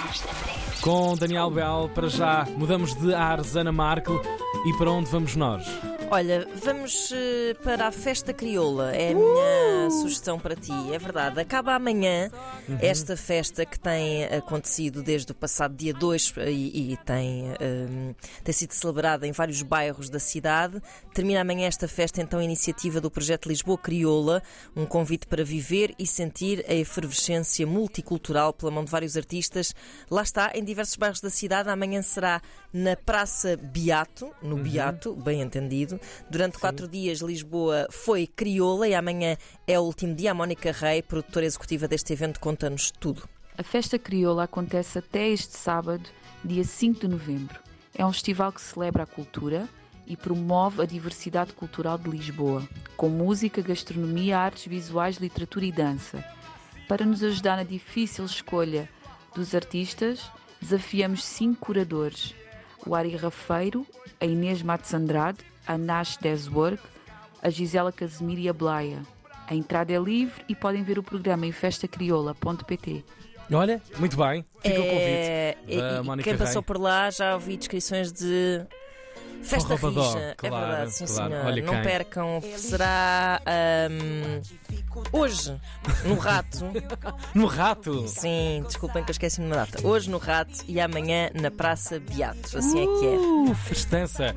Cash the Place. Com Daniel Bell, para já mudamos de ares Ana Markel e para onde vamos nós? Olha, vamos eh, para a festa crioula. É a minha sugestão para ti. É verdade. Acaba amanhã esta festa que tem acontecido desde o passado dia 2 e, e tem, ehm, tem sido celebrada em vários bairros da cidade. Termina amanhã esta festa, então, a iniciativa do projeto Lisboa Crioula, um convite para viver e sentir a efervescência multicultural pela mão de vários artistas. Lá está, em diversos bairros da cidade. Amanhã será na Praça Beato, no Beato, bem entendido. Durante quatro dias, Lisboa foi crioula e amanhã é o último dia. A Mónica Rei, produtora executiva deste evento, conta-nos tudo. A festa crioula acontece até este sábado, dia 5 de novembro. É um festival que celebra a cultura e promove a diversidade cultural de Lisboa, com música, gastronomia, artes visuais, literatura e dança. Para nos ajudar na difícil escolha dos artistas, desafiamos cinco curadores: o Ari Rafeiro, a Inês Matos Andrade, a Nash Deswork, a Gisela Casemiro e a Blaia. A entrada é livre e podem ver o programa em festacriola.pt. Olha, muito bem, fica o É, convite. e- da e Mónica quem passou por lá já ouvi descrições de festa rixa. claro, é verdade, sim claro. senhor. Olha Não quem. percam. Será ahm, hoje, no Rato. No rato! Sim, desculpem que eu esqueci de uma data. Hoje no Rato e amanhã na Praça Beato. Assim é que é. Uh, festança!